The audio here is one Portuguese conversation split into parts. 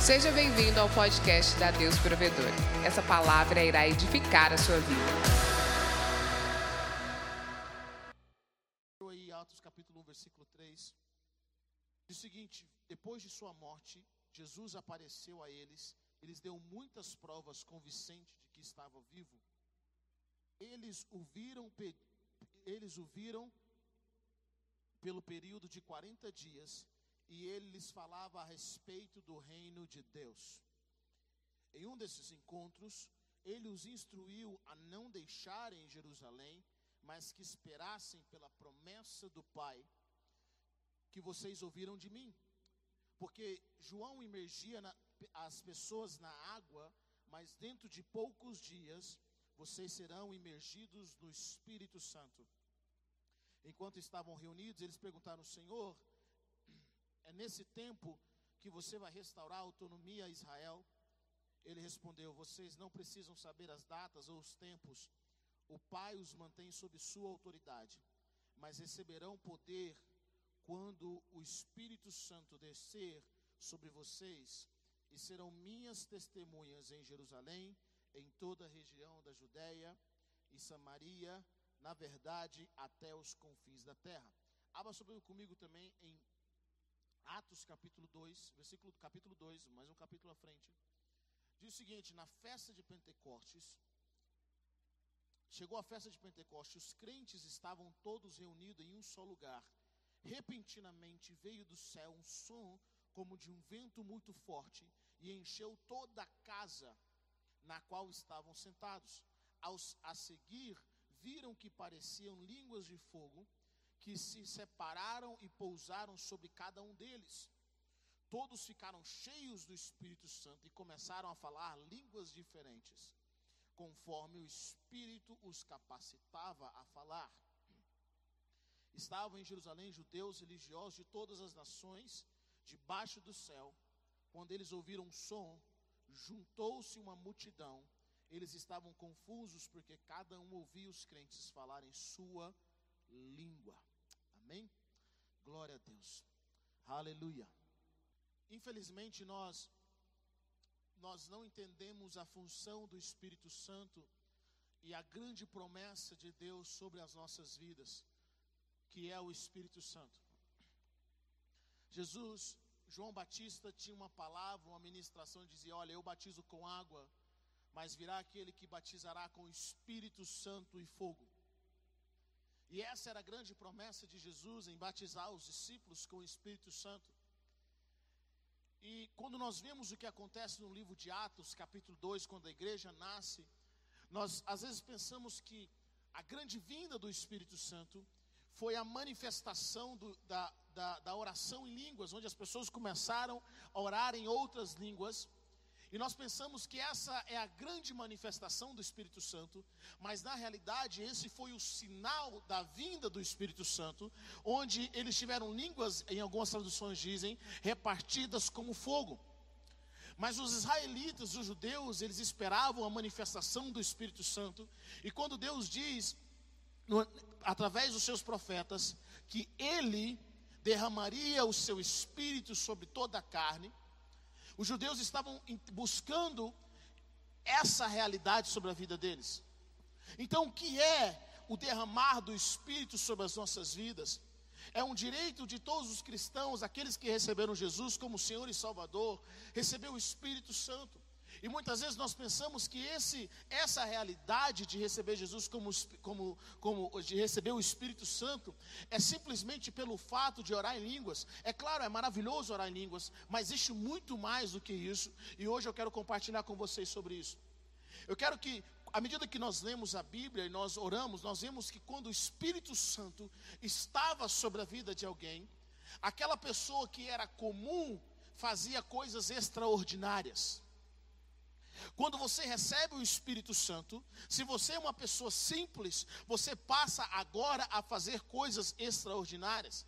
Seja bem-vindo ao podcast da Deus Provedor. Essa palavra irá edificar a sua vida. aí Atos capítulo 1, versículo 3. Diz o seguinte: Depois de sua morte, Jesus apareceu a eles e lhes deu muitas provas convincentes de que estava vivo. Eles o viram, eles o viram pelo período de 40 dias e ele lhes falava a respeito do reino de Deus. Em um desses encontros, ele os instruiu a não deixarem Jerusalém, mas que esperassem pela promessa do Pai que vocês ouviram de mim. Porque João imergia na- as pessoas na água, mas dentro de poucos dias vocês serão imergidos no Espírito Santo. Enquanto estavam reunidos, eles perguntaram: Senhor, é nesse tempo que você vai restaurar a autonomia a Israel? Ele respondeu: Vocês não precisam saber as datas ou os tempos. O Pai os mantém sob sua autoridade, mas receberão poder quando o Espírito Santo descer sobre vocês e serão minhas testemunhas em Jerusalém, em toda a região da Judéia e Samaria, na verdade, até os confins da terra. Abra sobre comigo também em Atos capítulo 2, versículo capítulo 2, mais um capítulo à frente. Diz o seguinte: na festa de Pentecostes, chegou a festa de Pentecostes, os crentes estavam todos reunidos em um só lugar. Repentinamente veio do céu um som como de um vento muito forte e encheu toda a casa na qual estavam sentados. Aos, a seguir, viram que pareciam línguas de fogo que se separaram e pousaram sobre cada um deles. Todos ficaram cheios do Espírito Santo e começaram a falar línguas diferentes, conforme o Espírito os capacitava a falar. Estavam em Jerusalém judeus religiosos de todas as nações, debaixo do céu. Quando eles ouviram um som, juntou-se uma multidão. Eles estavam confusos porque cada um ouvia os crentes falarem sua língua. Amém? Glória a Deus. Aleluia. Infelizmente nós nós não entendemos a função do Espírito Santo e a grande promessa de Deus sobre as nossas vidas, que é o Espírito Santo. Jesus, João Batista tinha uma palavra, uma ministração, dizia: Olha, eu batizo com água, mas virá aquele que batizará com o Espírito Santo e fogo. E essa era a grande promessa de Jesus em batizar os discípulos com o Espírito Santo. E quando nós vemos o que acontece no livro de Atos, capítulo 2, quando a igreja nasce, nós às vezes pensamos que a grande vinda do Espírito Santo foi a manifestação do, da, da, da oração em línguas, onde as pessoas começaram a orar em outras línguas. E nós pensamos que essa é a grande manifestação do Espírito Santo, mas na realidade esse foi o sinal da vinda do Espírito Santo, onde eles tiveram línguas, em algumas traduções dizem, repartidas como fogo. Mas os israelitas, os judeus, eles esperavam a manifestação do Espírito Santo, e quando Deus diz, através dos seus profetas, que ele derramaria o seu espírito sobre toda a carne, os judeus estavam buscando essa realidade sobre a vida deles. Então, o que é o derramar do Espírito sobre as nossas vidas? É um direito de todos os cristãos, aqueles que receberam Jesus como Senhor e Salvador, receber o Espírito Santo. E muitas vezes nós pensamos que esse, essa realidade de receber Jesus como, como, como de receber o Espírito Santo é simplesmente pelo fato de orar em línguas. É claro, é maravilhoso orar em línguas, mas existe muito mais do que isso. E hoje eu quero compartilhar com vocês sobre isso. Eu quero que, à medida que nós lemos a Bíblia e nós oramos, nós vemos que quando o Espírito Santo estava sobre a vida de alguém, aquela pessoa que era comum fazia coisas extraordinárias. Quando você recebe o Espírito Santo, se você é uma pessoa simples, você passa agora a fazer coisas extraordinárias.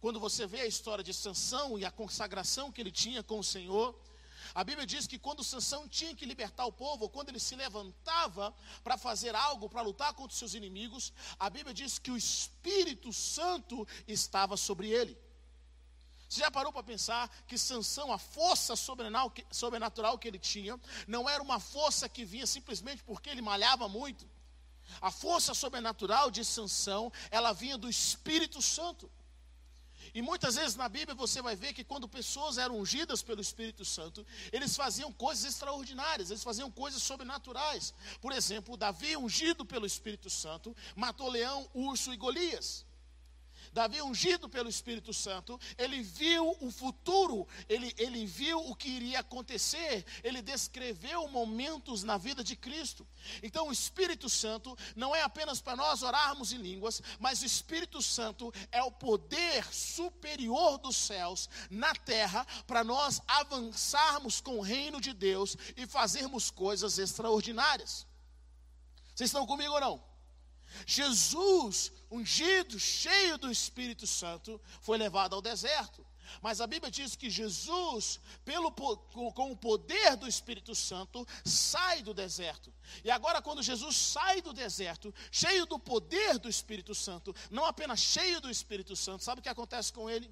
Quando você vê a história de Sansão e a consagração que ele tinha com o Senhor, a Bíblia diz que quando Sansão tinha que libertar o povo, quando ele se levantava para fazer algo, para lutar contra os seus inimigos, a Bíblia diz que o Espírito Santo estava sobre ele. Você já parou para pensar que Sansão, a força sobrenatural que ele tinha, não era uma força que vinha simplesmente porque ele malhava muito. A força sobrenatural de Sansão, ela vinha do Espírito Santo. E muitas vezes na Bíblia você vai ver que quando pessoas eram ungidas pelo Espírito Santo, eles faziam coisas extraordinárias, eles faziam coisas sobrenaturais. Por exemplo, Davi, ungido pelo Espírito Santo, matou leão, urso e Golias. Davi, ungido pelo Espírito Santo, ele viu o futuro, ele, ele viu o que iria acontecer, ele descreveu momentos na vida de Cristo. Então, o Espírito Santo não é apenas para nós orarmos em línguas, mas o Espírito Santo é o poder superior dos céus na terra para nós avançarmos com o reino de Deus e fazermos coisas extraordinárias. Vocês estão comigo ou não? Jesus, ungido, cheio do Espírito Santo, foi levado ao deserto. Mas a Bíblia diz que Jesus, pelo, com o poder do Espírito Santo, sai do deserto. E agora, quando Jesus sai do deserto, cheio do poder do Espírito Santo, não apenas cheio do Espírito Santo, sabe o que acontece com ele?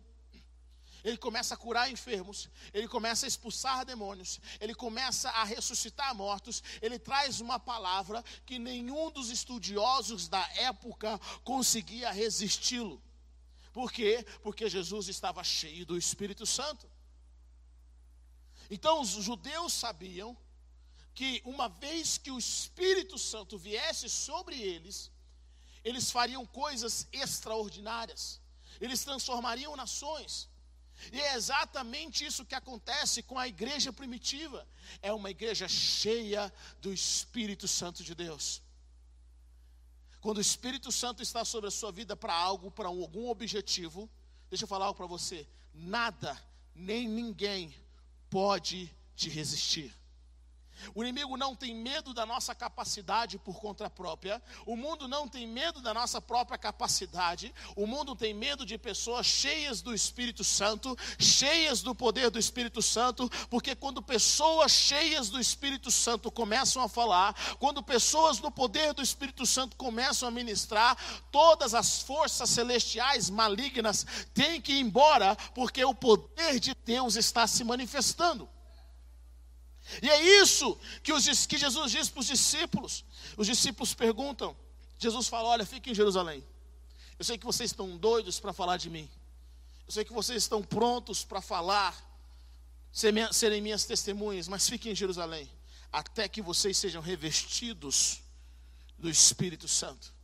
Ele começa a curar enfermos, ele começa a expulsar demônios, ele começa a ressuscitar mortos, ele traz uma palavra que nenhum dos estudiosos da época conseguia resisti-lo. Por quê? Porque Jesus estava cheio do Espírito Santo. Então os judeus sabiam que uma vez que o Espírito Santo viesse sobre eles, eles fariam coisas extraordinárias, eles transformariam nações. E é exatamente isso que acontece com a igreja primitiva. É uma igreja cheia do Espírito Santo de Deus. Quando o Espírito Santo está sobre a sua vida para algo, para algum objetivo, deixa eu falar algo para você: nada, nem ninguém pode te resistir. O inimigo não tem medo da nossa capacidade por conta própria. O mundo não tem medo da nossa própria capacidade. O mundo tem medo de pessoas cheias do Espírito Santo, cheias do poder do Espírito Santo, porque quando pessoas cheias do Espírito Santo começam a falar, quando pessoas no poder do Espírito Santo começam a ministrar, todas as forças celestiais malignas têm que ir embora, porque o poder de Deus está se manifestando. E é isso que, os, que Jesus diz para os discípulos. Os discípulos perguntam. Jesus fala: Olha, fiquem em Jerusalém. Eu sei que vocês estão doidos para falar de mim. Eu sei que vocês estão prontos para falar, serem minhas testemunhas, mas fiquem em Jerusalém, até que vocês sejam revestidos do Espírito Santo,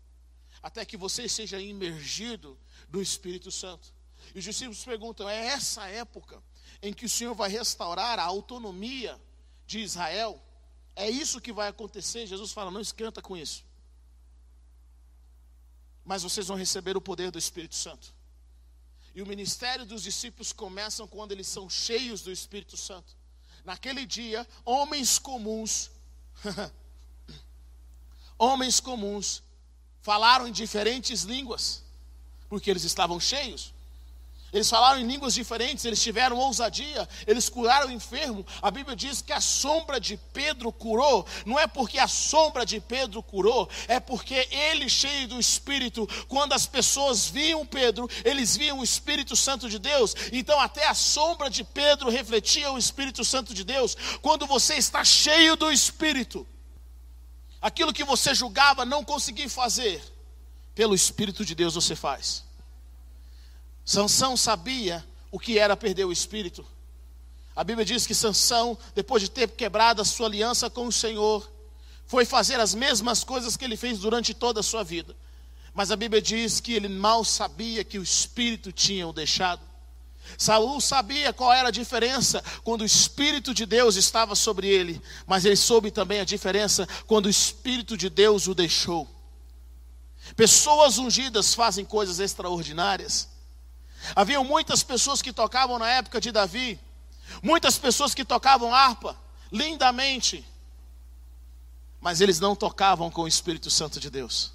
até que vocês sejam imergidos do Espírito Santo. E os discípulos perguntam: é essa época em que o Senhor vai restaurar a autonomia de Israel, é isso que vai acontecer. Jesus fala: não esquenta com isso. Mas vocês vão receber o poder do Espírito Santo. E o ministério dos discípulos começam quando eles são cheios do Espírito Santo. Naquele dia, homens comuns, homens comuns, falaram em diferentes línguas, porque eles estavam cheios. Eles falaram em línguas diferentes, eles tiveram ousadia, eles curaram o enfermo. A Bíblia diz que a sombra de Pedro curou. Não é porque a sombra de Pedro curou, é porque ele, cheio do Espírito, quando as pessoas viam Pedro, eles viam o Espírito Santo de Deus. Então, até a sombra de Pedro refletia o Espírito Santo de Deus. Quando você está cheio do Espírito, aquilo que você julgava não conseguir fazer, pelo Espírito de Deus você faz. Sansão sabia o que era perder o espírito. A Bíblia diz que Sansão, depois de ter quebrado a sua aliança com o Senhor, foi fazer as mesmas coisas que ele fez durante toda a sua vida. Mas a Bíblia diz que ele mal sabia que o espírito tinha o deixado. Saul sabia qual era a diferença quando o Espírito de Deus estava sobre ele, mas ele soube também a diferença quando o Espírito de Deus o deixou. Pessoas ungidas fazem coisas extraordinárias. Haviam muitas pessoas que tocavam na época de Davi, muitas pessoas que tocavam harpa lindamente, mas eles não tocavam com o Espírito Santo de Deus.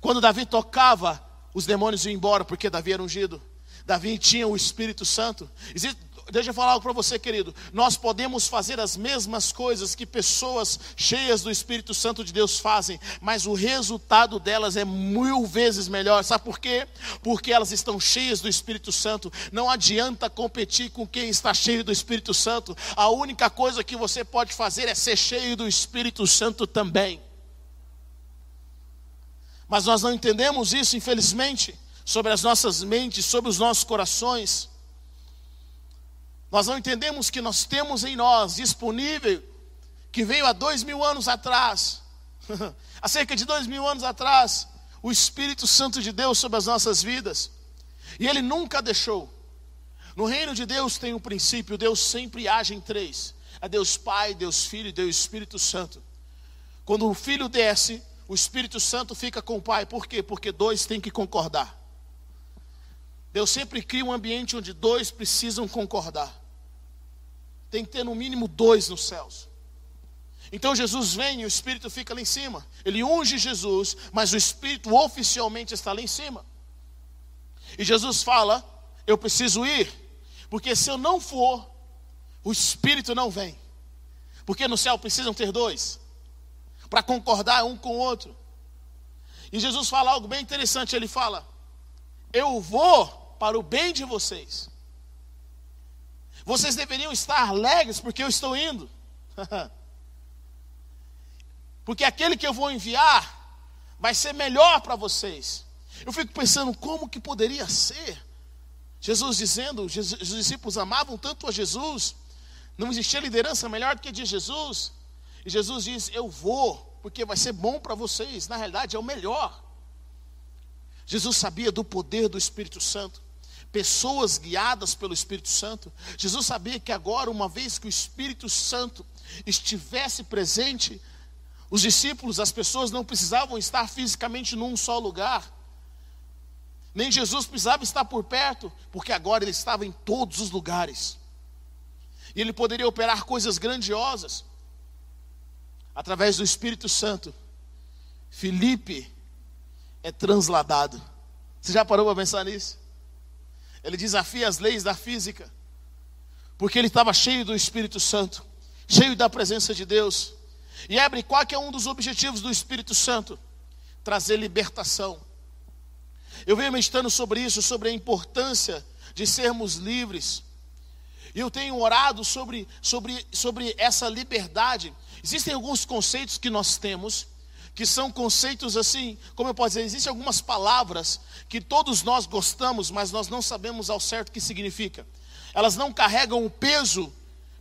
Quando Davi tocava, os demônios iam embora porque Davi era ungido. Davi tinha o Espírito Santo. Deixa eu falar algo para você, querido. Nós podemos fazer as mesmas coisas que pessoas cheias do Espírito Santo de Deus fazem, mas o resultado delas é mil vezes melhor. Sabe por quê? Porque elas estão cheias do Espírito Santo. Não adianta competir com quem está cheio do Espírito Santo. A única coisa que você pode fazer é ser cheio do Espírito Santo também. Mas nós não entendemos isso, infelizmente, sobre as nossas mentes, sobre os nossos corações. Nós não entendemos que nós temos em nós disponível, que veio há dois mil anos atrás, há cerca de dois mil anos atrás, o Espírito Santo de Deus sobre as nossas vidas, e Ele nunca deixou. No reino de Deus tem um princípio: Deus sempre age em três: é Deus Pai, Deus Filho e Deus Espírito Santo. Quando o Filho desce, o Espírito Santo fica com o Pai, por quê? Porque dois têm que concordar. Deus sempre cria um ambiente onde dois precisam concordar. Tem que ter no mínimo dois nos céus. Então Jesus vem e o Espírito fica lá em cima. Ele unge Jesus, mas o Espírito oficialmente está lá em cima. E Jesus fala: Eu preciso ir, porque se eu não for, o Espírito não vem. Porque no céu precisam ter dois, para concordar um com o outro. E Jesus fala algo bem interessante: Ele fala: Eu vou para o bem de vocês. Vocês deveriam estar alegres porque eu estou indo. porque aquele que eu vou enviar vai ser melhor para vocês. Eu fico pensando como que poderia ser. Jesus dizendo, os discípulos amavam tanto a Jesus, não existia liderança melhor do que a de Jesus. E Jesus diz: Eu vou, porque vai ser bom para vocês. Na realidade, é o melhor. Jesus sabia do poder do Espírito Santo pessoas guiadas pelo Espírito Santo. Jesus sabia que agora, uma vez que o Espírito Santo estivesse presente, os discípulos, as pessoas não precisavam estar fisicamente num só lugar. Nem Jesus precisava estar por perto, porque agora ele estava em todos os lugares. E ele poderia operar coisas grandiosas através do Espírito Santo. Felipe é transladado. Você já parou para pensar nisso? Ele desafia as leis da física, porque ele estava cheio do Espírito Santo, cheio da presença de Deus. E abre qual que é um dos objetivos do Espírito Santo? Trazer libertação. Eu venho meditando sobre isso, sobre a importância de sermos livres. E eu tenho orado sobre, sobre, sobre essa liberdade. Existem alguns conceitos que nós temos que são conceitos assim, como eu posso dizer, existem algumas palavras que todos nós gostamos, mas nós não sabemos ao certo o que significa. Elas não carregam o peso,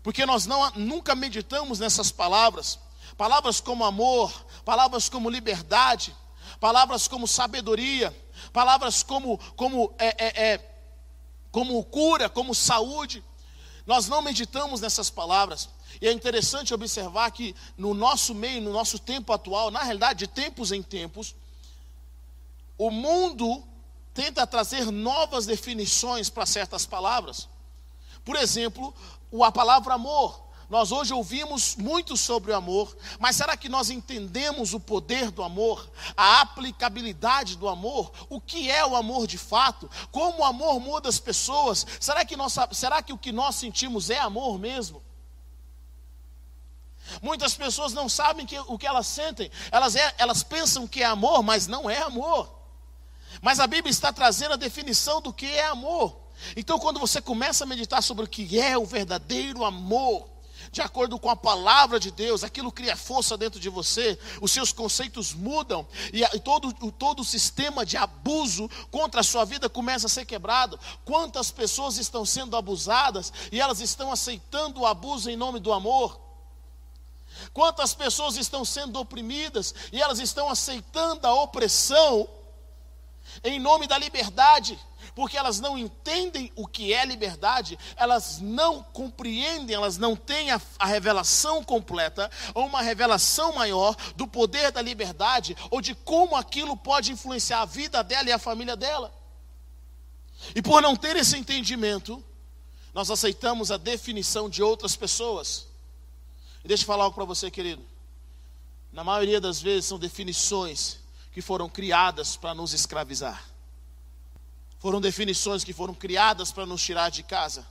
porque nós não, nunca meditamos nessas palavras. Palavras como amor, palavras como liberdade, palavras como sabedoria, palavras como, como, é, é, é, como cura, como saúde. Nós não meditamos nessas palavras. E é interessante observar que no nosso meio, no nosso tempo atual, na realidade, de tempos em tempos, o mundo tenta trazer novas definições para certas palavras. Por exemplo, a palavra amor. Nós hoje ouvimos muito sobre o amor, mas será que nós entendemos o poder do amor, a aplicabilidade do amor, o que é o amor de fato, como o amor muda as pessoas? Será que, nós, será que o que nós sentimos é amor mesmo? Muitas pessoas não sabem que, o que elas sentem, elas, é, elas pensam que é amor, mas não é amor. Mas a Bíblia está trazendo a definição do que é amor. Então, quando você começa a meditar sobre o que é o verdadeiro amor, de acordo com a palavra de Deus, aquilo cria força dentro de você, os seus conceitos mudam e, todo, todo o sistema de abuso contra a sua vida começa a ser quebrado. Quantas pessoas estão sendo abusadas e elas estão aceitando o abuso em nome do amor? Quantas pessoas estão sendo oprimidas e elas estão aceitando a opressão em nome da liberdade, porque elas não entendem o que é liberdade, elas não compreendem, elas não têm a, a, revelação completa, ou uma revelação maior do poder da liberdade, ou de como aquilo pode influenciar a vida dela e a família dela. E por não ter esse entendimento, nós aceitamos a definição de outras pessoas. E deixa eu falar algo para você, querido. Na maioria das vezes são definições que foram criadas para nos escravizar. Foram definições que foram criadas para nos tirar de casa.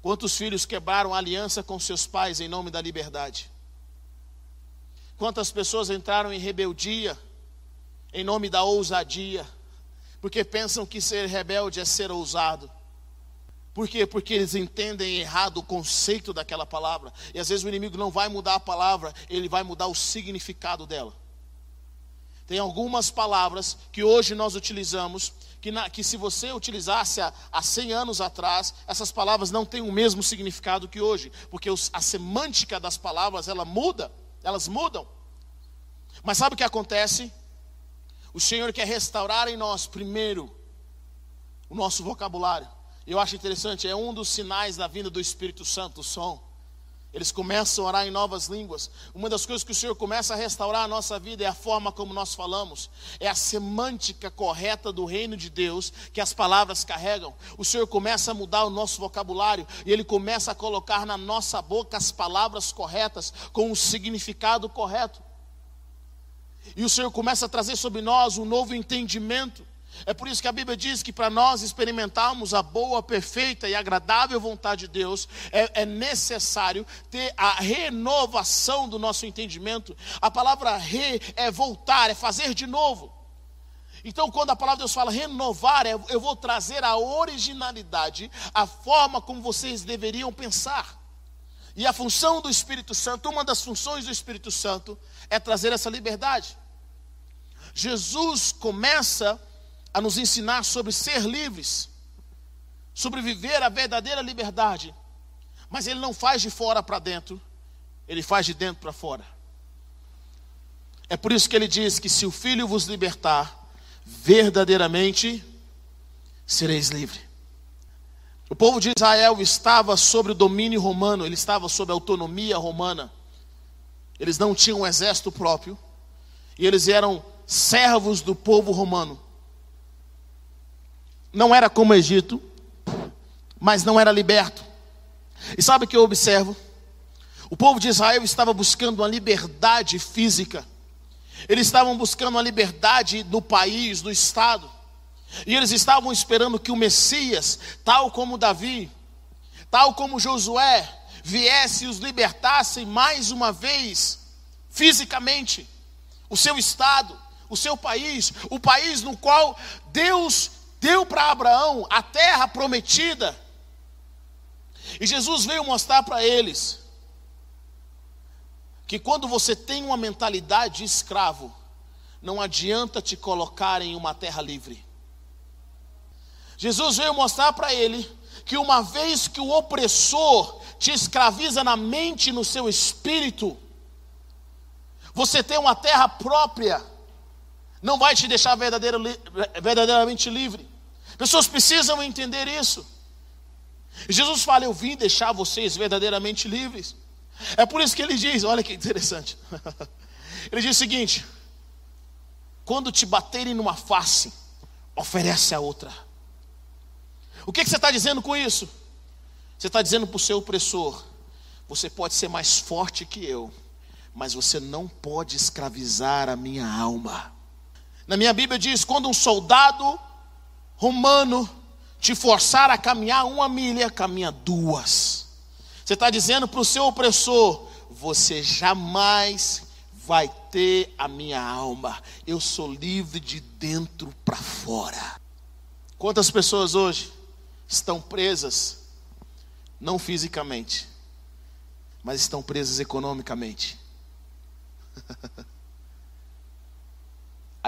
Quantos filhos quebraram aliança com seus pais em nome da liberdade? Quantas pessoas entraram em rebeldia em nome da ousadia? Porque pensam que ser rebelde é ser ousado. Por quê? Porque eles entendem errado o conceito daquela palavra. E às vezes o inimigo não vai mudar a palavra, ele vai mudar o significado dela. Tem algumas palavras que hoje nós utilizamos, que, na, que se você utilizasse há, há 100 anos atrás, essas palavras não têm o mesmo significado que hoje, porque os, a semântica das palavras ela muda, elas mudam. Mas sabe o que acontece? O Senhor quer restaurar em nós primeiro o nosso vocabulário. Eu acho interessante, é um dos sinais da vinda do Espírito Santo, o som. Eles começam a orar em novas línguas. Uma das coisas que o Senhor começa a restaurar a nossa vida é a forma como nós falamos, é a semântica correta do reino de Deus que as palavras carregam. O Senhor começa a mudar o nosso vocabulário e Ele começa a colocar na nossa boca as palavras corretas com o significado correto. E o Senhor começa a trazer sobre nós um novo entendimento é por isso que a Bíblia diz que para nós experimentarmos a boa, perfeita e agradável vontade de Deus, é, é, necessário ter a renovação do nosso entendimento. A palavra re é voltar, é fazer de novo. Então, quando a palavra de Deus fala renovar, é, eu vou trazer a originalidade, a forma como vocês deveriam pensar. E a função do Espírito Santo, uma das funções do Espírito Santo, é trazer essa liberdade. Jesus começa a nos ensinar sobre ser livres, sobre viver a verdadeira liberdade. Mas ele não faz de fora para dentro, ele faz de dentro para fora. É por isso que ele diz que se o filho vos libertar, verdadeiramente sereis livres. O povo de Israel estava sob o domínio romano, ele estava sob a autonomia romana. Eles não tinham um exército próprio e eles eram servos do povo romano não era como o Egito, mas não era liberto. E sabe o que eu observo? O povo de Israel estava buscando uma liberdade física, eles estavam buscando uma liberdade do país, do estado, e eles estavam esperando que o Messias, tal como Davi, tal como Josué, viesse e os libertasse mais uma vez, fisicamente, o seu estado, o seu país, o país no qual Deus deu para Abraão a terra prometida. E Jesus veio mostrar para eles que quando você tem uma mentalidade de escravo, não adianta te colocar em uma terra livre. Jesus veio mostrar para ele que uma vez que o opressor te escraviza na mente e no seu espírito, você tem uma terra própria não vai te deixar verdadeiramente livre. Pessoas precisam entender isso. Jesus fala: Eu vim deixar vocês verdadeiramente livres. É por isso que ele diz: Olha que interessante. Ele diz o seguinte: Quando te baterem numa face, oferece a outra. O que, que você está dizendo com isso? Você está dizendo para o seu opressor: Você pode ser mais forte que eu, mas você não pode escravizar a minha alma. Na minha Bíblia diz: quando um soldado romano te forçar a caminhar uma milha, caminha duas. Você está dizendo para o seu opressor: você jamais vai ter a minha alma. Eu sou livre de dentro para fora. Quantas pessoas hoje estão presas, não fisicamente, mas estão presas economicamente?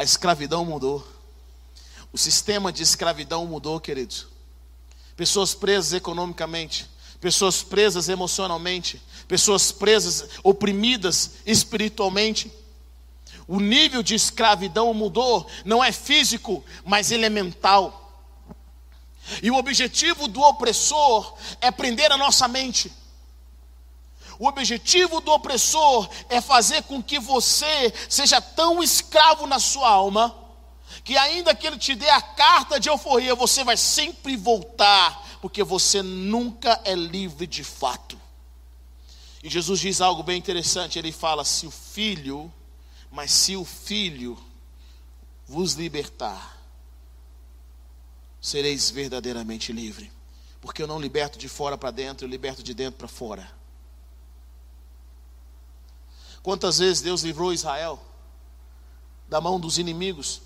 A escravidão mudou. O sistema de escravidão mudou, queridos. Pessoas presas economicamente, pessoas presas emocionalmente, pessoas presas, oprimidas espiritualmente. O nível de escravidão mudou, não é físico, mas ele é mental. E o objetivo do opressor é prender a nossa mente. O objetivo do opressor é fazer com que você seja tão escravo na sua alma, que ainda que ele te dê a carta de euforia, você vai sempre voltar, porque você nunca é livre de fato. E Jesus diz algo bem interessante: ele fala, se o filho, mas se o filho vos libertar, sereis verdadeiramente livre. Porque eu não liberto de fora para dentro, eu liberto de dentro para fora. Quantas vezes Deus livrou Israel da mão dos inimigos?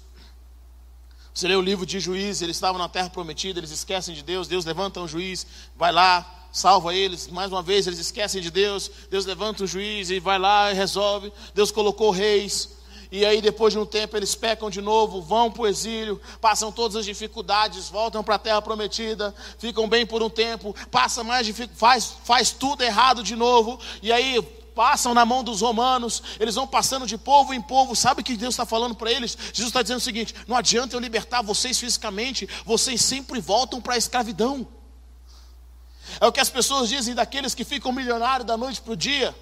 Você lê o livro de juízes, eles estavam na terra prometida, eles esquecem de Deus, Deus levanta um juiz, vai lá, salva eles. Mais uma vez, eles esquecem de Deus, Deus levanta um juiz e vai lá e resolve. Deus colocou reis, e aí depois de um tempo eles pecam de novo, vão para o exílio, passam todas as dificuldades, voltam para a terra prometida, ficam bem por um tempo, passa mais faz, faz tudo errado de novo, e aí passam na mão dos romanos, eles vão passando de povo em povo. Sabe o que Deus está falando para eles? Jesus está dizendo o seguinte: não adianta eu libertar vocês fisicamente, vocês sempre voltam para a escravidão. É o que as pessoas dizem daqueles que ficam milionários da noite para o dia,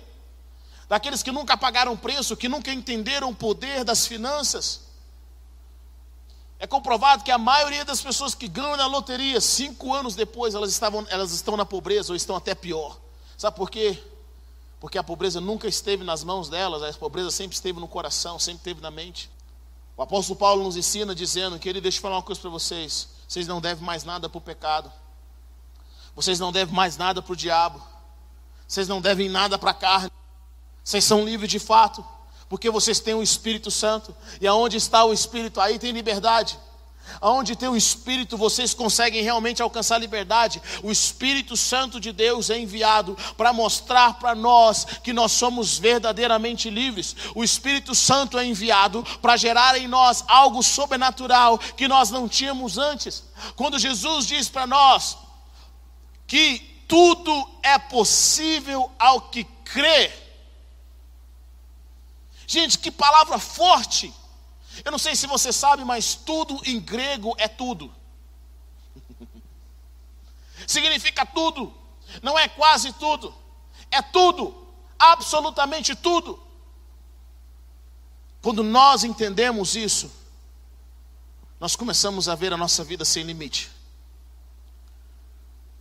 daqueles que nunca pagaram preço, que nunca entenderam o poder das finanças. É comprovado que a maioria das pessoas que ganham na loteria, cinco anos depois, elas, estavam, elas estão na pobreza ou estão até pior. Sabe por quê? Porque a pobreza nunca esteve nas mãos delas, a pobreza sempre esteve no coração, sempre esteve na mente. O apóstolo Paulo nos ensina dizendo que ele deixa eu falar uma coisa para vocês: vocês não devem mais nada para o pecado, vocês não devem mais nada para o diabo, vocês não devem nada para a carne, vocês são livres de fato, porque vocês têm o Espírito Santo, e aonde está o Espírito, aí tem liberdade. Onde tem o Espírito, vocês conseguem realmente alcançar liberdade. O Espírito Santo de Deus é enviado para mostrar para nós que nós somos verdadeiramente livres. O Espírito Santo é enviado para gerar em nós algo sobrenatural que nós não tínhamos antes. Quando Jesus diz para nós que tudo é possível ao que crê. Gente, que palavra forte! Eu não sei se você sabe, mas tudo em grego é tudo. Significa tudo. Não é quase tudo. É tudo. Absolutamente tudo. Quando nós entendemos isso, nós começamos a ver a nossa vida sem limite.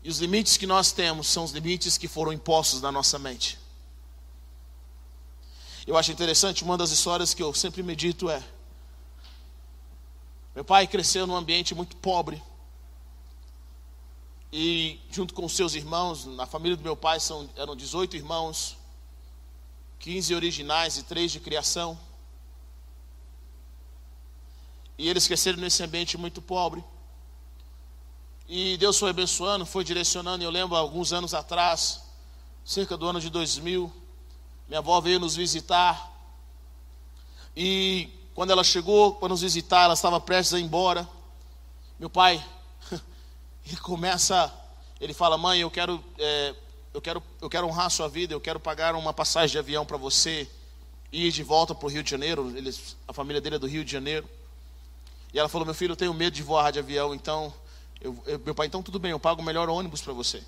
E os limites que nós temos são os limites que foram impostos na nossa mente. Eu acho interessante, uma das histórias que eu sempre medito é: meu pai cresceu num ambiente muito pobre. E junto com seus irmãos, na família do meu pai são, eram 18 irmãos, 15 originais e 3 de criação. E eles cresceram nesse ambiente muito pobre. E Deus foi abençoando, foi direcionando. Eu lembro alguns anos atrás, cerca do ano de 2000, minha avó veio nos visitar. E quando ela chegou para nos visitar, ela estava prestes a ir embora. Meu pai, ele começa, ele fala: Mãe, eu quero, é, eu quero, eu quero honrar a sua vida, eu quero pagar uma passagem de avião para você ir de volta para o Rio de Janeiro. Eles, a família dele é do Rio de Janeiro. E ela falou: Meu filho, eu tenho medo de voar de avião, então, eu, eu, meu pai, então tudo bem, eu pago o melhor ônibus para você.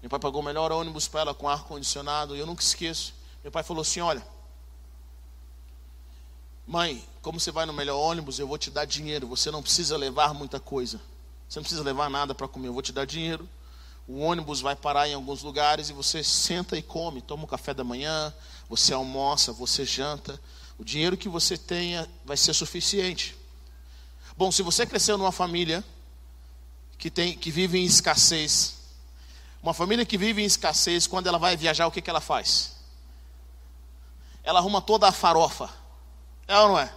Meu pai pagou o melhor ônibus para ela com ar condicionado. E eu nunca esqueço. Meu pai falou assim: Olha Mãe, como você vai no melhor ônibus, eu vou te dar dinheiro. Você não precisa levar muita coisa. Você não precisa levar nada para comer. Eu vou te dar dinheiro. O ônibus vai parar em alguns lugares e você senta e come. Toma um café da manhã, você almoça, você janta. O dinheiro que você tenha vai ser suficiente. Bom, se você cresceu numa família que, tem, que vive em escassez, uma família que vive em escassez, quando ela vai viajar, o que, que ela faz? Ela arruma toda a farofa é ou não é?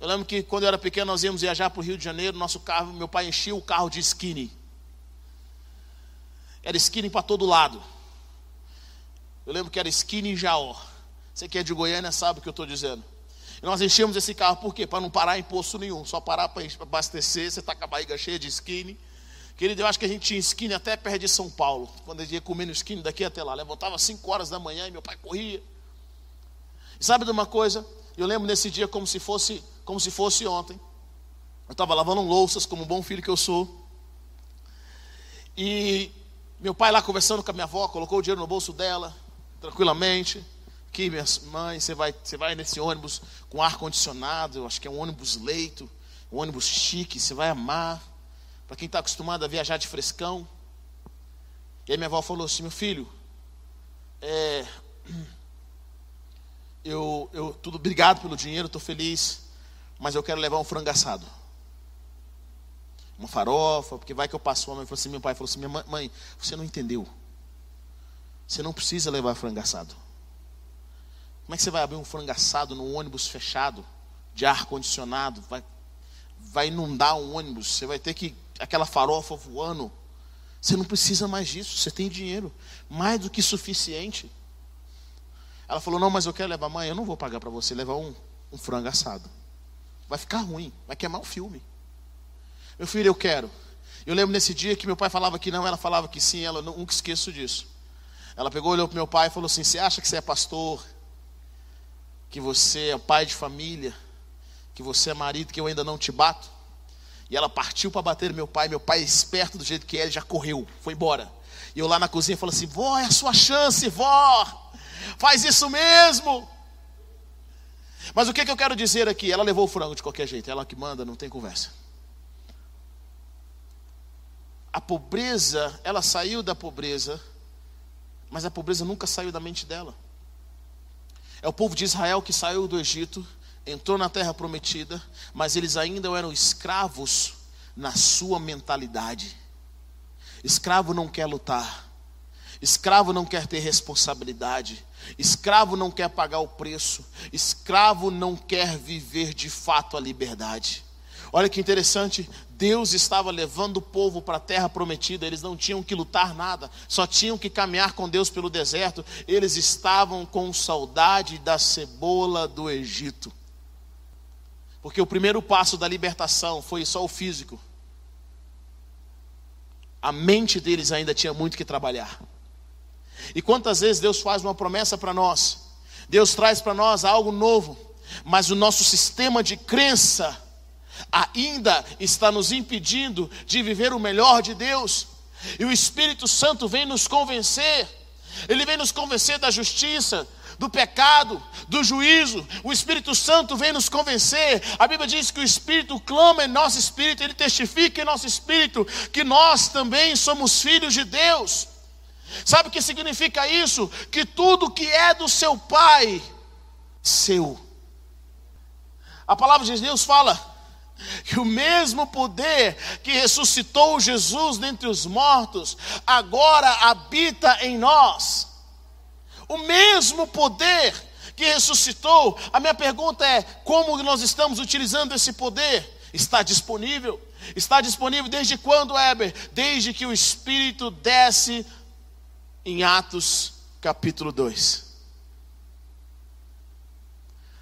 Eu lembro que quando eu era pequeno, nós íamos viajar para o Rio de Janeiro, nosso carro, meu pai enchia o carro de skinny. Era skinny para todo lado. Eu lembro que era skinny Jaó. Você que é de Goiânia sabe o que eu estou dizendo. E nós enchemos esse carro por quê? Para não parar em posto nenhum, só parar para abastecer, você está com a barriga cheia de skinny. Querido, eu acho que a gente tinha skinny até perto de São Paulo, quando a gente ia comendo skinny daqui até lá. Levantava 5 horas da manhã e meu pai corria. E sabe de uma coisa? Eu lembro nesse dia como se fosse, como se fosse ontem. Eu estava lavando louças como um bom filho que eu sou. E meu pai lá conversando com a minha avó, colocou o dinheiro no bolso dela, tranquilamente. Aqui, minha mãe, você vai, você vai nesse ônibus com ar condicionado, eu acho que é um ônibus leito, um ônibus chique, você vai amar. Para quem está acostumado a viajar de frescão. E aí minha avó falou assim, meu filho, é, eu, eu tudo obrigado pelo dinheiro, estou feliz, mas eu quero levar um frango assado. uma farofa, porque vai que eu passo fome. Falou assim, meu pai falou assim, minha mãe, você não entendeu. Você não precisa levar frango assado. Como é que você vai abrir um frango assado num ônibus fechado, de ar condicionado? Vai, vai inundar um ônibus, você vai ter que aquela farofa voando. Você não precisa mais disso, você tem dinheiro, mais do que suficiente. Ela falou: Não, mas eu quero levar, mãe, eu não vou pagar para você levar um, um frango assado. Vai ficar ruim, vai queimar o filme. Meu filho, eu quero. Eu lembro nesse dia que meu pai falava que não, ela falava que sim, ela nunca esqueço disso. Ela pegou, olhou para meu pai e falou assim: Você acha que você é pastor? Que você é pai de família? Que você é marido, que eu ainda não te bato? E ela partiu para bater meu pai. Meu pai, esperto do jeito que é, ele já correu, foi embora. E eu lá na cozinha falei assim: Vó, é a sua chance, vó. Faz isso mesmo. Mas o que, que eu quero dizer aqui? Ela levou o frango de qualquer jeito. Ela que manda, não tem conversa. A pobreza, ela saiu da pobreza, mas a pobreza nunca saiu da mente dela. É o povo de Israel que saiu do Egito entrou na terra prometida, mas eles ainda eram escravos na sua mentalidade. Escravo não quer lutar, escravo não quer ter responsabilidade, escravo não quer pagar o preço, escravo não quer viver de fato a liberdade. Olha que interessante, Deus estava levando o povo para a terra prometida, eles não tinham que lutar nada, só tinham que caminhar com Deus pelo deserto, eles estavam com saudade da cebola do Egito. Porque o primeiro passo da libertação foi só o físico. A mente deles ainda tinha muito que trabalhar. E quantas vezes Deus faz uma promessa para nós? Deus traz para nós algo novo, mas o nosso sistema de crença ainda está nos impedindo de viver o melhor de Deus. E o Espírito Santo vem nos convencer. Ele vem nos convencer da justiça, do pecado, do juízo. O Espírito Santo vem nos convencer. A Bíblia diz que o Espírito clama em nosso espírito, ele testifica em nosso espírito que nós também somos filhos de Deus. Sabe o que significa isso? Que tudo que é do seu Pai, seu. A palavra de Deus fala que o mesmo poder que ressuscitou Jesus dentre os mortos, agora habita em nós o mesmo poder que ressuscitou. A minha pergunta é: como nós estamos utilizando esse poder? Está disponível? Está disponível desde quando, Heber? Desde que o Espírito desce em Atos capítulo 2.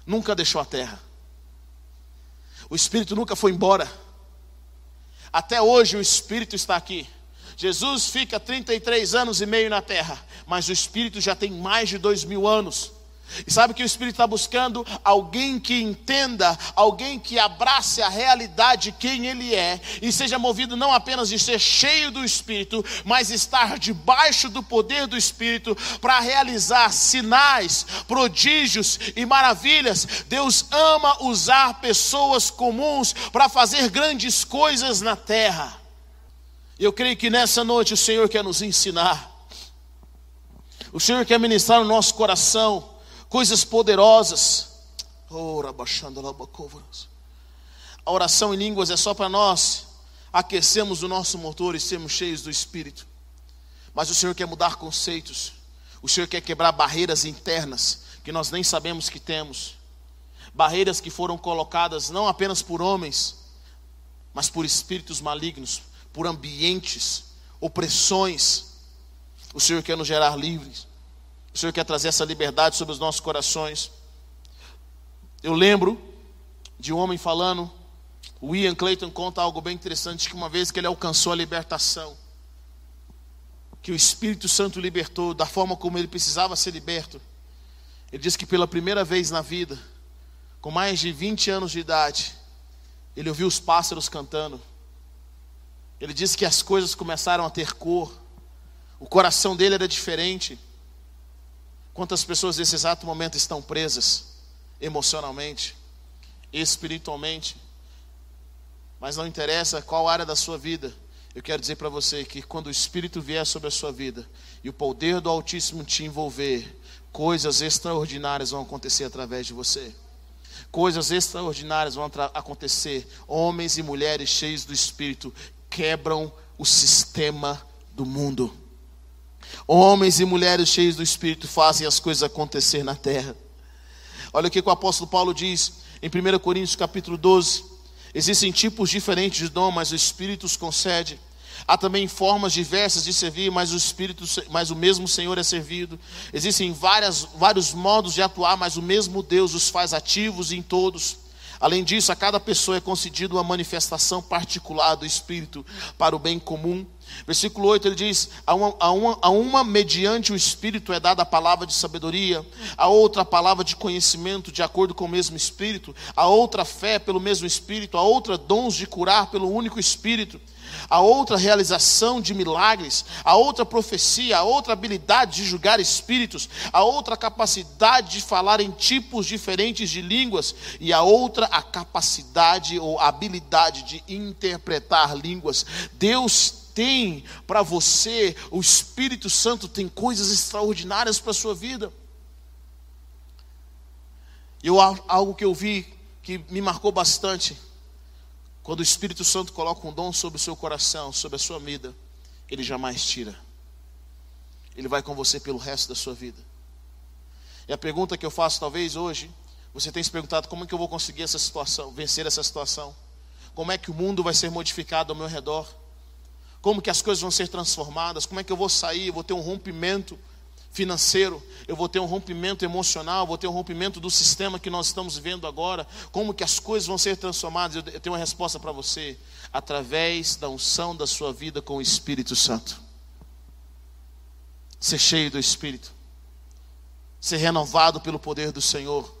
Nunca deixou a terra. O Espírito nunca foi embora. Até hoje o Espírito está aqui. Jesus fica 33 anos e meio na terra, mas o Espírito já tem mais de dois mil anos. E sabe que o Espírito está buscando? Alguém que entenda, alguém que abrace a realidade de quem Ele é, e seja movido não apenas de ser cheio do Espírito, mas estar debaixo do poder do Espírito para realizar sinais, prodígios e maravilhas. Deus ama usar pessoas comuns para fazer grandes coisas na terra. Eu creio que nessa noite o Senhor quer nos ensinar. O Senhor quer ministrar no nosso coração coisas poderosas. A oração em línguas é só para nós aquecermos o nosso motor e sermos cheios do Espírito. Mas o Senhor quer mudar conceitos. O Senhor quer quebrar barreiras internas que nós nem sabemos que temos. Barreiras que foram colocadas não apenas por homens, mas por espíritos malignos, por ambientes, opressões. O Senhor quer nos gerar livres. O Senhor quer trazer essa liberdade sobre os nossos corações. Eu lembro de um homem falando, o Ian Clayton conta algo bem interessante, que uma vez que ele alcançou a libertação, que o Espírito Santo libertou da forma como ele precisava ser liberto. Ele disse que pela primeira vez na vida, com mais de 20 anos de idade, ele ouviu os pássaros cantando. Ele disse que as coisas começaram a ter cor, o coração dele era diferente. Quantas pessoas nesse exato momento estão presas emocionalmente, espiritualmente, mas não interessa qual área da sua vida, eu quero dizer para você que quando o Espírito vier sobre a sua vida e o poder do Altíssimo te envolver, coisas extraordinárias vão acontecer através de você Coisas extraordinárias vão acontecer. Homens e mulheres cheios do Espírito quebram o sistema do mundo. Homens e mulheres cheios do Espírito fazem as coisas acontecer na terra. Olha o que o apóstolo Paulo diz em 1 Coríntios capítulo 12. Existem tipos diferentes de dom, mas o Espírito os concede. Há também formas diversas de servir, mas o Espírito, mas o mesmo Senhor é servido. Existem várias, vários modos de atuar, mas o mesmo Deus os faz ativos em todos. Além disso, a cada pessoa é concedida uma manifestação particular do Espírito para o bem comum. Versículo 8 ele diz: a uma, a, uma, a uma, mediante o Espírito é dada a palavra de sabedoria, a outra a palavra de conhecimento, de acordo com o mesmo Espírito, a outra fé pelo mesmo Espírito, a outra dons de curar pelo único Espírito a outra realização de milagres, a outra profecia, a outra habilidade de julgar espíritos, a outra capacidade de falar em tipos diferentes de línguas, e a outra a capacidade ou habilidade de interpretar línguas. Deus tem para você, o Espírito Santo tem coisas extraordinárias para a sua vida. Eu, algo que eu vi que me marcou bastante quando o Espírito Santo coloca um dom sobre o seu coração, sobre a sua vida, ele jamais tira. Ele vai com você pelo resto da sua vida. E a pergunta que eu faço talvez hoje, você tem se perguntado como é que eu vou conseguir essa situação, vencer essa situação? Como é que o mundo vai ser modificado ao meu redor? Como que as coisas vão ser transformadas? Como é que eu vou sair? Eu vou ter um rompimento financeiro, eu vou ter um rompimento emocional, vou ter um rompimento do sistema que nós estamos vivendo agora. Como que as coisas vão ser transformadas? Eu tenho uma resposta para você: através da unção da sua vida com o Espírito Santo. Ser cheio do Espírito, ser renovado pelo poder do Senhor,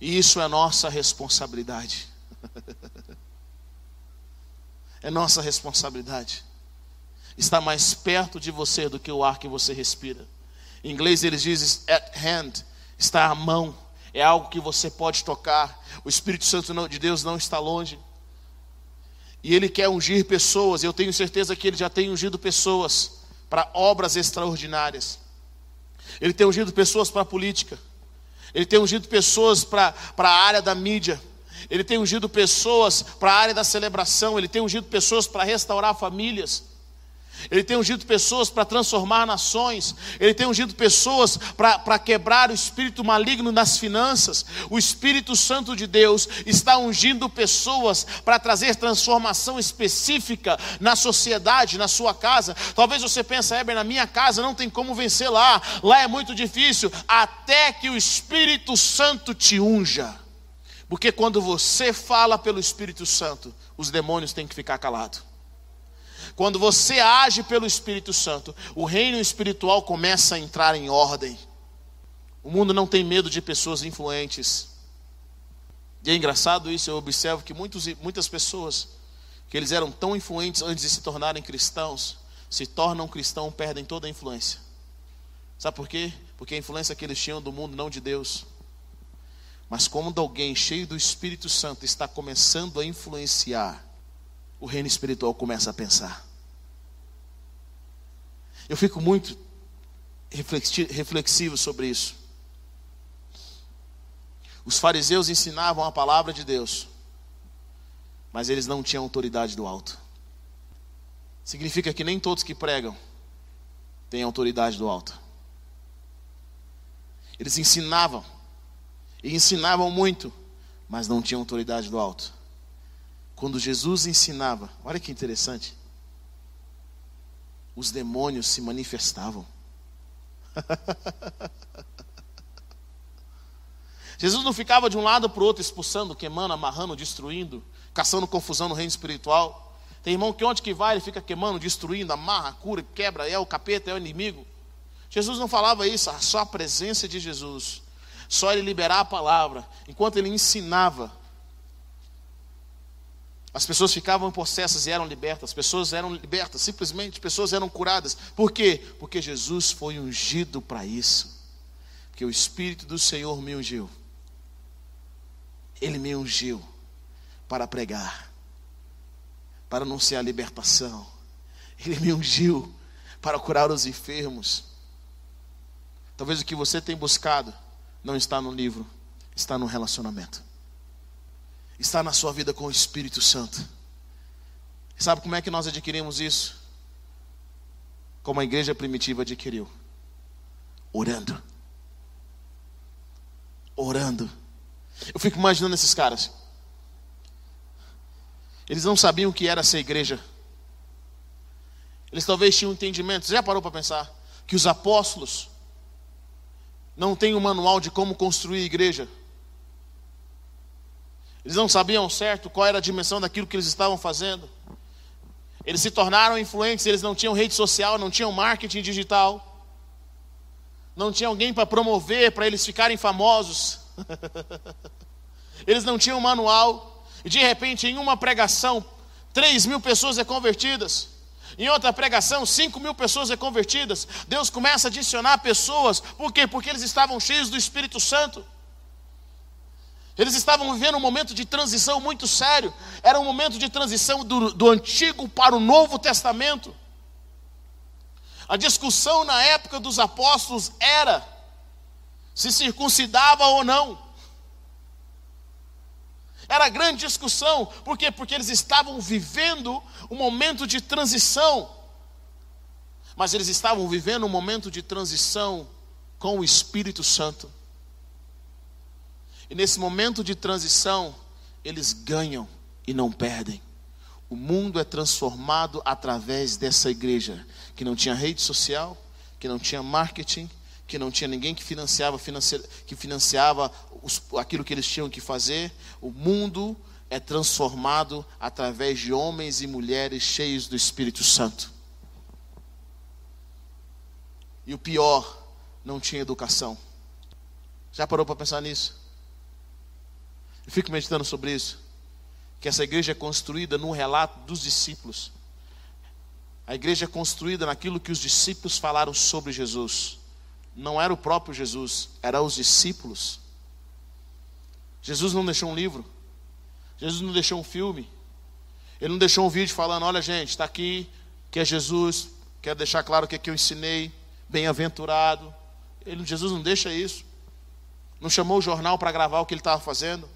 e isso é nossa responsabilidade. é nossa responsabilidade. Está mais perto de você do que o ar que você respira. Em inglês eles dizem at hand, está à mão, é algo que você pode tocar. O Espírito Santo de Deus não está longe. E ele quer ungir pessoas, eu tenho certeza que ele já tem ungido pessoas para obras extraordinárias. Ele tem ungido pessoas para a política. Ele tem ungido pessoas para, para a área da mídia. Ele tem ungido pessoas para a área da celebração. Ele tem ungido pessoas para restaurar famílias. Ele tem ungido pessoas para transformar nações. Ele tem ungido pessoas para quebrar o espírito maligno nas finanças. O Espírito Santo de Deus está ungindo pessoas para trazer transformação específica na sociedade, na sua casa. Talvez você pense, Heber, na minha casa não tem como vencer lá. Lá é muito difícil. Até que o Espírito Santo te unja. Porque quando você fala pelo Espírito Santo, os demônios têm que ficar calados. Quando você age pelo Espírito Santo, o reino espiritual começa a entrar em ordem. O mundo não tem medo de pessoas influentes. E é engraçado isso, eu observo que muitos, muitas pessoas que eles eram tão influentes antes de se tornarem cristãos, se tornam cristãos, perdem toda a influência. Sabe por quê? Porque a influência que eles tinham do mundo, não de Deus. Mas quando alguém cheio do Espírito Santo está começando a influenciar, o reino espiritual começa a pensar. Eu fico muito reflexivo sobre isso. Os fariseus ensinavam a palavra de Deus, mas eles não tinham autoridade do alto. Significa que nem todos que pregam têm autoridade do alto. Eles ensinavam, e ensinavam muito, mas não tinham autoridade do alto. Quando Jesus ensinava, olha que interessante, os demônios se manifestavam. Jesus não ficava de um lado para o outro expulsando, queimando, amarrando, destruindo, caçando confusão no reino espiritual. Tem irmão que onde que vai, ele fica queimando, destruindo, amarra, cura, quebra, é o capeta, é o inimigo. Jesus não falava isso, só a presença de Jesus, só ele liberar a palavra, enquanto ele ensinava, as pessoas ficavam possessas e eram libertas, pessoas eram libertas, simplesmente pessoas eram curadas. Por quê? Porque Jesus foi ungido para isso. Porque o Espírito do Senhor me ungiu. Ele me ungiu para pregar, para anunciar a libertação. Ele me ungiu para curar os enfermos. Talvez o que você tem buscado não está no livro, está no relacionamento, está na sua vida com o Espírito Santo. E sabe como é que nós adquirimos isso? Como a igreja primitiva adquiriu: orando. Orando. Eu fico imaginando esses caras. Eles não sabiam o que era ser igreja. Eles talvez tinham entendimento. Você já parou para pensar que os apóstolos não têm um manual de como construir igreja? Eles não sabiam certo qual era a dimensão daquilo que eles estavam fazendo. Eles se tornaram influentes, eles não tinham rede social, não tinham marketing digital. Não tinha alguém para promover, para eles ficarem famosos. eles não tinham manual. E de repente, em uma pregação, 3 mil pessoas é convertidas. Em outra pregação, 5 mil pessoas é convertidas. Deus começa a adicionar pessoas. Por quê? Porque eles estavam cheios do Espírito Santo. Eles estavam vivendo um momento de transição muito sério. Era um momento de transição do, do Antigo para o Novo Testamento. A discussão na época dos apóstolos era se circuncidava ou não. Era grande discussão, por quê? Porque eles estavam vivendo um momento de transição. Mas eles estavam vivendo um momento de transição com o Espírito Santo. E nesse momento de transição, eles ganham e não perdem. O mundo é transformado através dessa igreja, que não tinha rede social, que não tinha marketing, que não tinha ninguém que financiava, que financiava os, aquilo que eles tinham que fazer. O mundo é transformado através de homens e mulheres cheios do Espírito Santo. E o pior, não tinha educação. Já parou para pensar nisso? Eu fico meditando sobre isso. Que essa igreja é construída no relato dos discípulos. A igreja é construída naquilo que os discípulos falaram sobre Jesus. Não era o próprio Jesus, eram os discípulos. Jesus não deixou um livro. Jesus não deixou um filme. Ele não deixou um vídeo falando: olha, gente, está aqui, que é Jesus. Quero deixar claro o é que eu ensinei. Bem-aventurado. Jesus não deixa isso. Não chamou o jornal para gravar o que ele estava fazendo.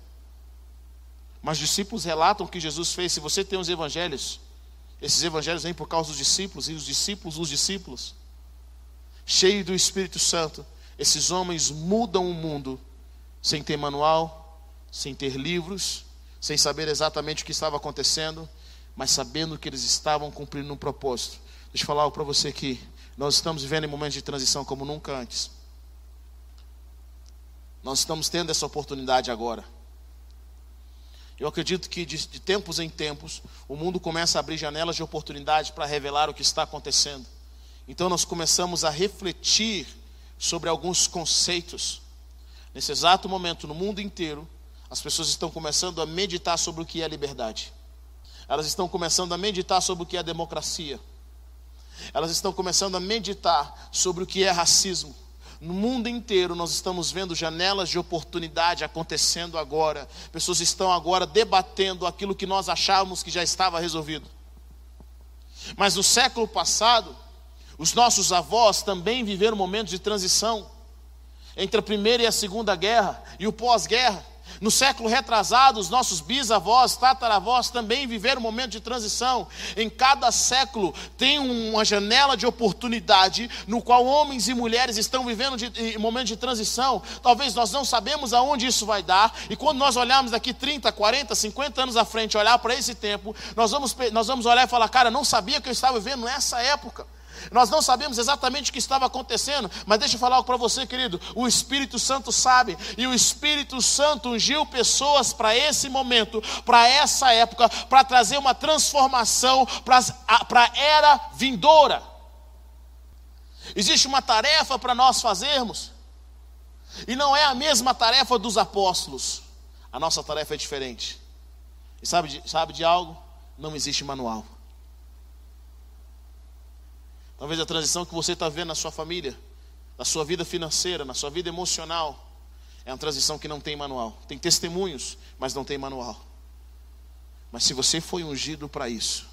Mas os discípulos relatam que Jesus fez. Se você tem os evangelhos, esses evangelhos vêm por causa dos discípulos, e os discípulos, os discípulos, cheios do Espírito Santo, esses homens mudam o mundo sem ter manual, sem ter livros, sem saber exatamente o que estava acontecendo, mas sabendo que eles estavam cumprindo um propósito. Deixa eu falar para você aqui. Nós estamos vivendo em momentos de transição como nunca antes. Nós estamos tendo essa oportunidade agora. Eu acredito que de, de tempos em tempos o mundo começa a abrir janelas de oportunidade para revelar o que está acontecendo. Então nós começamos a refletir sobre alguns conceitos. Nesse exato momento, no mundo inteiro, as pessoas estão começando a meditar sobre o que é liberdade. Elas estão começando a meditar sobre o que é democracia. Elas estão começando a meditar sobre o que é racismo. No mundo inteiro nós estamos vendo janelas de oportunidade acontecendo agora. Pessoas estão agora debatendo aquilo que nós achávamos que já estava resolvido. Mas no século passado, os nossos avós também viveram momentos de transição entre a primeira e a segunda guerra e o pós-guerra. No século retrasado, os nossos bisavós, tataravós também viveram um momento de transição. Em cada século tem uma janela de oportunidade no qual homens e mulheres estão vivendo de, um momento de transição. Talvez nós não sabemos aonde isso vai dar. E quando nós olharmos daqui 30, 40, 50 anos à frente, olhar para esse tempo, nós vamos, nós vamos olhar e falar, cara, não sabia que eu estava vivendo nessa época. Nós não sabemos exatamente o que estava acontecendo, mas deixa eu falar algo para você, querido. O Espírito Santo sabe, e o Espírito Santo ungiu pessoas para esse momento, para essa época, para trazer uma transformação para a era vindoura. Existe uma tarefa para nós fazermos, e não é a mesma tarefa dos apóstolos. A nossa tarefa é diferente. E sabe sabe de algo? Não existe manual. Talvez a transição que você está vendo na sua família, na sua vida financeira, na sua vida emocional, é uma transição que não tem manual. Tem testemunhos, mas não tem manual. Mas se você foi ungido para isso,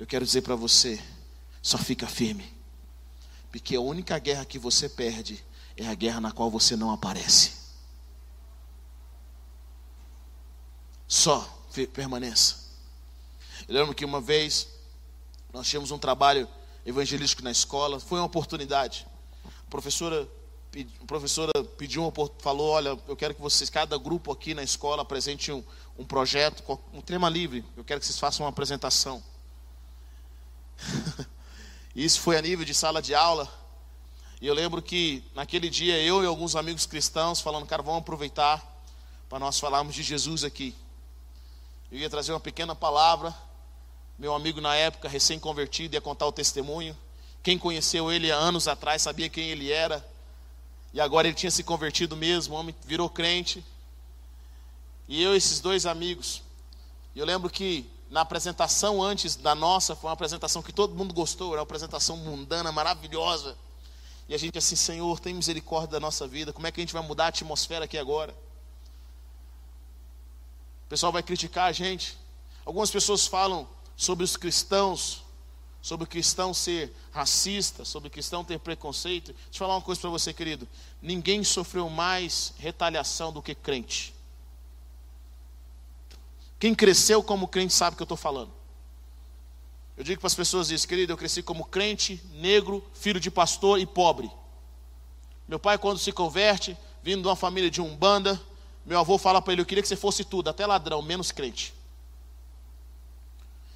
eu quero dizer para você, só fica firme. Porque a única guerra que você perde é a guerra na qual você não aparece. Só permaneça. Eu lembro que uma vez nós tínhamos um trabalho evangelístico na escola, foi uma oportunidade. A professora, a professora pediu, falou: Olha, eu quero que vocês, cada grupo aqui na escola, apresente um, um projeto, um tema livre. Eu quero que vocês façam uma apresentação. Isso foi a nível de sala de aula. E eu lembro que naquele dia eu e alguns amigos cristãos falando, cara, vamos aproveitar para nós falarmos de Jesus aqui. Eu ia trazer uma pequena palavra. Meu amigo na época, recém-convertido, ia contar o testemunho. Quem conheceu ele há anos atrás sabia quem ele era. E agora ele tinha se convertido mesmo, o homem virou crente. E eu, esses dois amigos. Eu lembro que na apresentação antes da nossa, foi uma apresentação que todo mundo gostou, era uma apresentação mundana, maravilhosa. E a gente assim, Senhor, tem misericórdia da nossa vida, como é que a gente vai mudar a atmosfera aqui agora? O pessoal vai criticar a gente. Algumas pessoas falam sobre os cristãos, sobre o cristão ser racista, sobre o cristão ter preconceito. Deixa eu falar uma coisa para você, querido. Ninguém sofreu mais retaliação do que crente. Quem cresceu como crente sabe o que eu estou falando. Eu digo para as pessoas isso, querido, eu cresci como crente, negro, filho de pastor e pobre. Meu pai, quando se converte, vindo de uma família de umbanda, meu avô fala para ele: Eu queria que você fosse tudo, até ladrão, menos crente.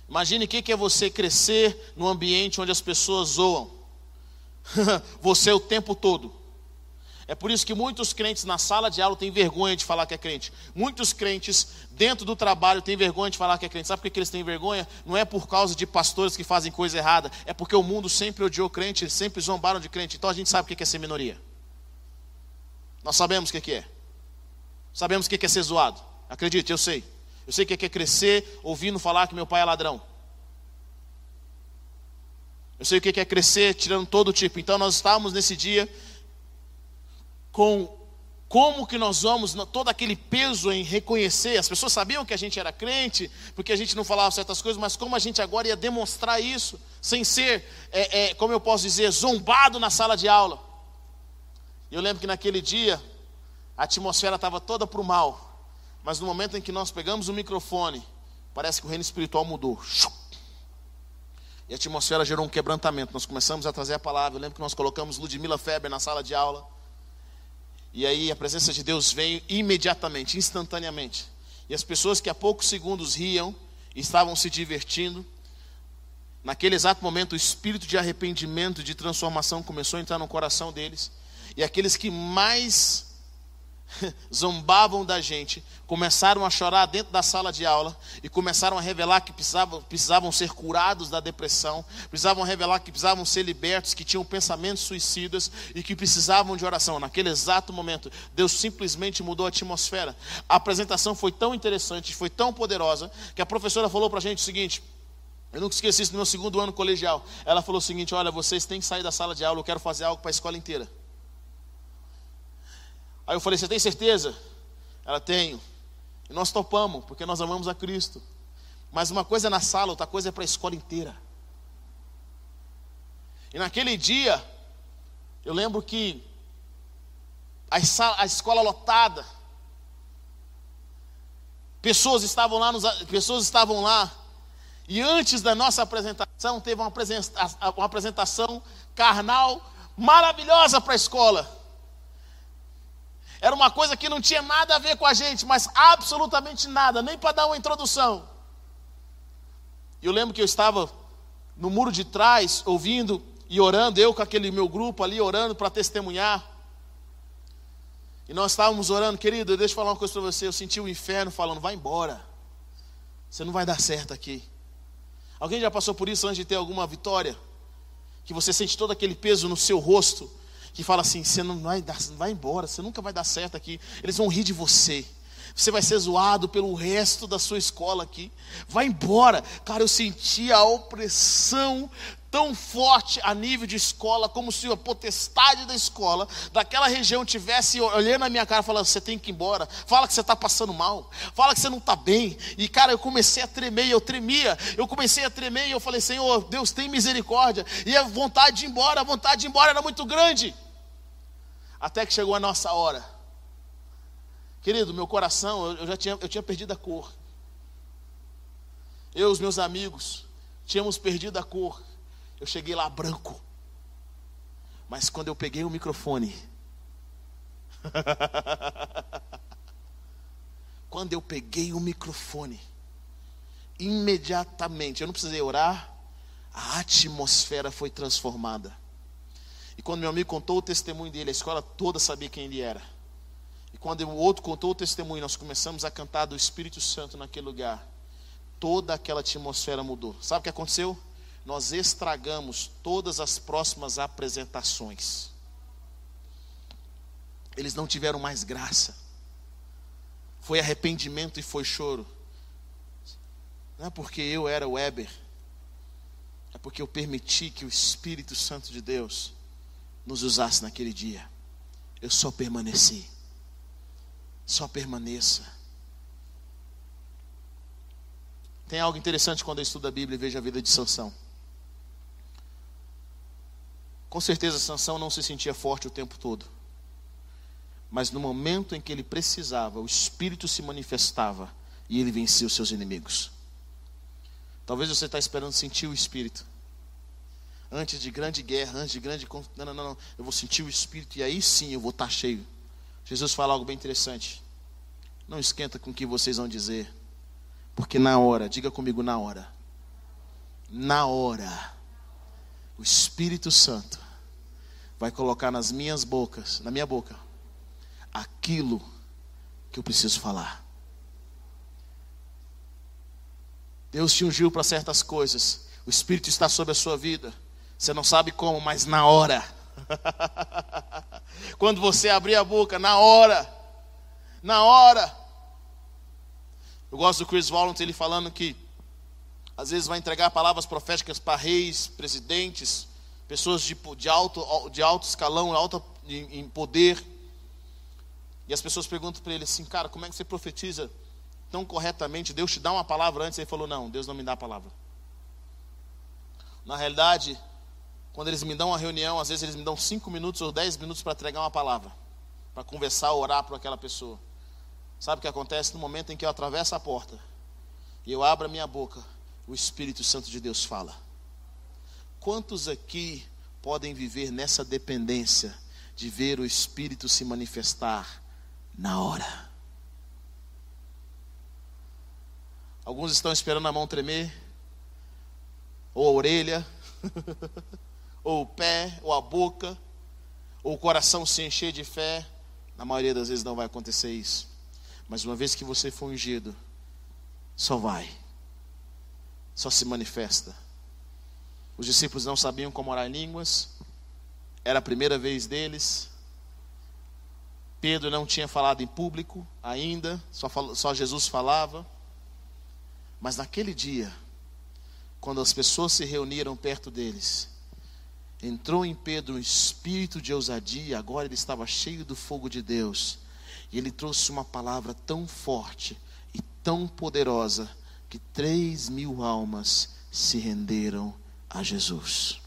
Imagine o que é você crescer num ambiente onde as pessoas zoam. você o tempo todo. É por isso que muitos crentes na sala de aula têm vergonha de falar que é crente. Muitos crentes dentro do trabalho têm vergonha de falar que é crente. Sabe por que eles têm vergonha? Não é por causa de pastores que fazem coisa errada. É porque o mundo sempre odiou crente, eles sempre zombaram de crente. Então a gente sabe o que é ser minoria. Nós sabemos o que é. Sabemos o que é ser zoado. Acredite, eu sei. Eu sei que é crescer ouvindo falar que meu pai é ladrão. Eu sei o que é crescer tirando todo tipo. Então nós estávamos nesse dia com como que nós vamos, todo aquele peso em reconhecer, as pessoas sabiam que a gente era crente, porque a gente não falava certas coisas, mas como a gente agora ia demonstrar isso, sem ser, é, é, como eu posso dizer, zombado na sala de aula. Eu lembro que naquele dia, a atmosfera estava toda para o mal, mas no momento em que nós pegamos o microfone, parece que o reino espiritual mudou. E a atmosfera gerou um quebrantamento, nós começamos a trazer a palavra, eu lembro que nós colocamos Ludmila Feber na sala de aula, e aí a presença de Deus veio imediatamente, instantaneamente. E as pessoas que há poucos segundos riam, estavam se divertindo. Naquele exato momento, o espírito de arrependimento, de transformação começou a entrar no coração deles. E aqueles que mais zombavam da gente, começaram a chorar dentro da sala de aula e começaram a revelar que precisavam, precisavam ser curados da depressão, precisavam revelar que precisavam ser libertos, que tinham pensamentos suicidas e que precisavam de oração. Naquele exato momento, Deus simplesmente mudou a atmosfera. A apresentação foi tão interessante, foi tão poderosa, que a professora falou para a gente o seguinte. Eu nunca esqueci isso no meu segundo ano colegial. Ela falou o seguinte: Olha, vocês têm que sair da sala de aula, eu quero fazer algo para a escola inteira. Aí eu falei: Você tem certeza? Ela tenho. E nós topamos, porque nós amamos a Cristo. Mas uma coisa é na sala, outra coisa é para a escola inteira. E naquele dia, eu lembro que a, sala, a escola lotada, pessoas estavam lá, nos, pessoas estavam lá, e antes da nossa apresentação, teve uma, uma apresentação carnal maravilhosa para a escola. Era uma coisa que não tinha nada a ver com a gente, mas absolutamente nada, nem para dar uma introdução. Eu lembro que eu estava no muro de trás, ouvindo e orando, eu com aquele meu grupo ali orando para testemunhar. E nós estávamos orando, querido, deixa eu falar uma coisa para você. Eu senti o inferno falando: vai embora, você não vai dar certo aqui. Alguém já passou por isso antes de ter alguma vitória? Que você sente todo aquele peso no seu rosto, que fala assim: você não vai, dar, vai embora, você nunca vai dar certo aqui. Eles vão rir de você. Você vai ser zoado pelo resto da sua escola aqui. Vai embora. Cara, eu senti a opressão tão forte a nível de escola, como se a potestade da escola, daquela região, tivesse olhando na minha cara falando: você tem que ir embora, fala que você está passando mal, fala que você não está bem. E cara, eu comecei a tremer, eu tremia, eu comecei a tremer e eu falei: Senhor, Deus tem misericórdia. E a vontade de ir embora, a vontade de ir embora era muito grande. Até que chegou a nossa hora. Querido, meu coração, eu já tinha, eu tinha perdido a cor. Eu e os meus amigos tínhamos perdido a cor. Eu cheguei lá branco. Mas quando eu peguei o microfone, quando eu peguei o microfone, imediatamente, eu não precisei orar, a atmosfera foi transformada. E quando meu amigo contou o testemunho dele, a escola toda sabia quem ele era. E quando o outro contou o testemunho, nós começamos a cantar do Espírito Santo naquele lugar. Toda aquela atmosfera mudou. Sabe o que aconteceu? Nós estragamos todas as próximas apresentações. Eles não tiveram mais graça. Foi arrependimento e foi choro. Não é porque eu era Weber, é porque eu permiti que o Espírito Santo de Deus nos usasse naquele dia. Eu só permaneci. Só permaneça. Tem algo interessante quando eu estudo a Bíblia e vejo a vida de Sansão. Com certeza Sansão não se sentia forte o tempo todo. Mas no momento em que ele precisava, o Espírito se manifestava e ele vencia os seus inimigos. Talvez você está esperando sentir o Espírito. Antes de grande guerra, antes de grande. Não, não, não, Eu vou sentir o Espírito e aí sim eu vou estar cheio. Jesus fala algo bem interessante. Não esquenta com o que vocês vão dizer. Porque na hora, diga comigo na hora. Na hora, o Espírito Santo vai colocar nas minhas bocas, na minha boca, aquilo que eu preciso falar. Deus te ungiu para certas coisas. O Espírito está sobre a sua vida. Você não sabe como, mas na hora. Quando você abrir a boca, na hora. Na hora. Eu gosto do Chris Walton, ele falando que às vezes vai entregar palavras proféticas para reis, presidentes, pessoas de, de, alto, de alto escalão, alto em, em poder. E as pessoas perguntam para ele assim, cara, como é que você profetiza tão corretamente? Deus te dá uma palavra antes? Ele falou, não, Deus não me dá a palavra. Na realidade, quando eles me dão uma reunião, às vezes eles me dão cinco minutos ou dez minutos para entregar uma palavra, para conversar, orar para aquela pessoa. Sabe o que acontece no momento em que eu atravesso a porta e eu abro a minha boca, o Espírito Santo de Deus fala. Quantos aqui podem viver nessa dependência de ver o Espírito se manifestar na hora? Alguns estão esperando a mão tremer, ou a orelha, ou o pé, ou a boca, ou o coração se encher de fé. Na maioria das vezes não vai acontecer isso. Mas uma vez que você for ungido, só vai, só se manifesta. Os discípulos não sabiam como orar em línguas, era a primeira vez deles. Pedro não tinha falado em público ainda, só, só Jesus falava. Mas naquele dia, quando as pessoas se reuniram perto deles, entrou em Pedro um espírito de ousadia, agora ele estava cheio do fogo de Deus, e ele trouxe uma palavra tão forte e tão poderosa que três mil almas se renderam a Jesus.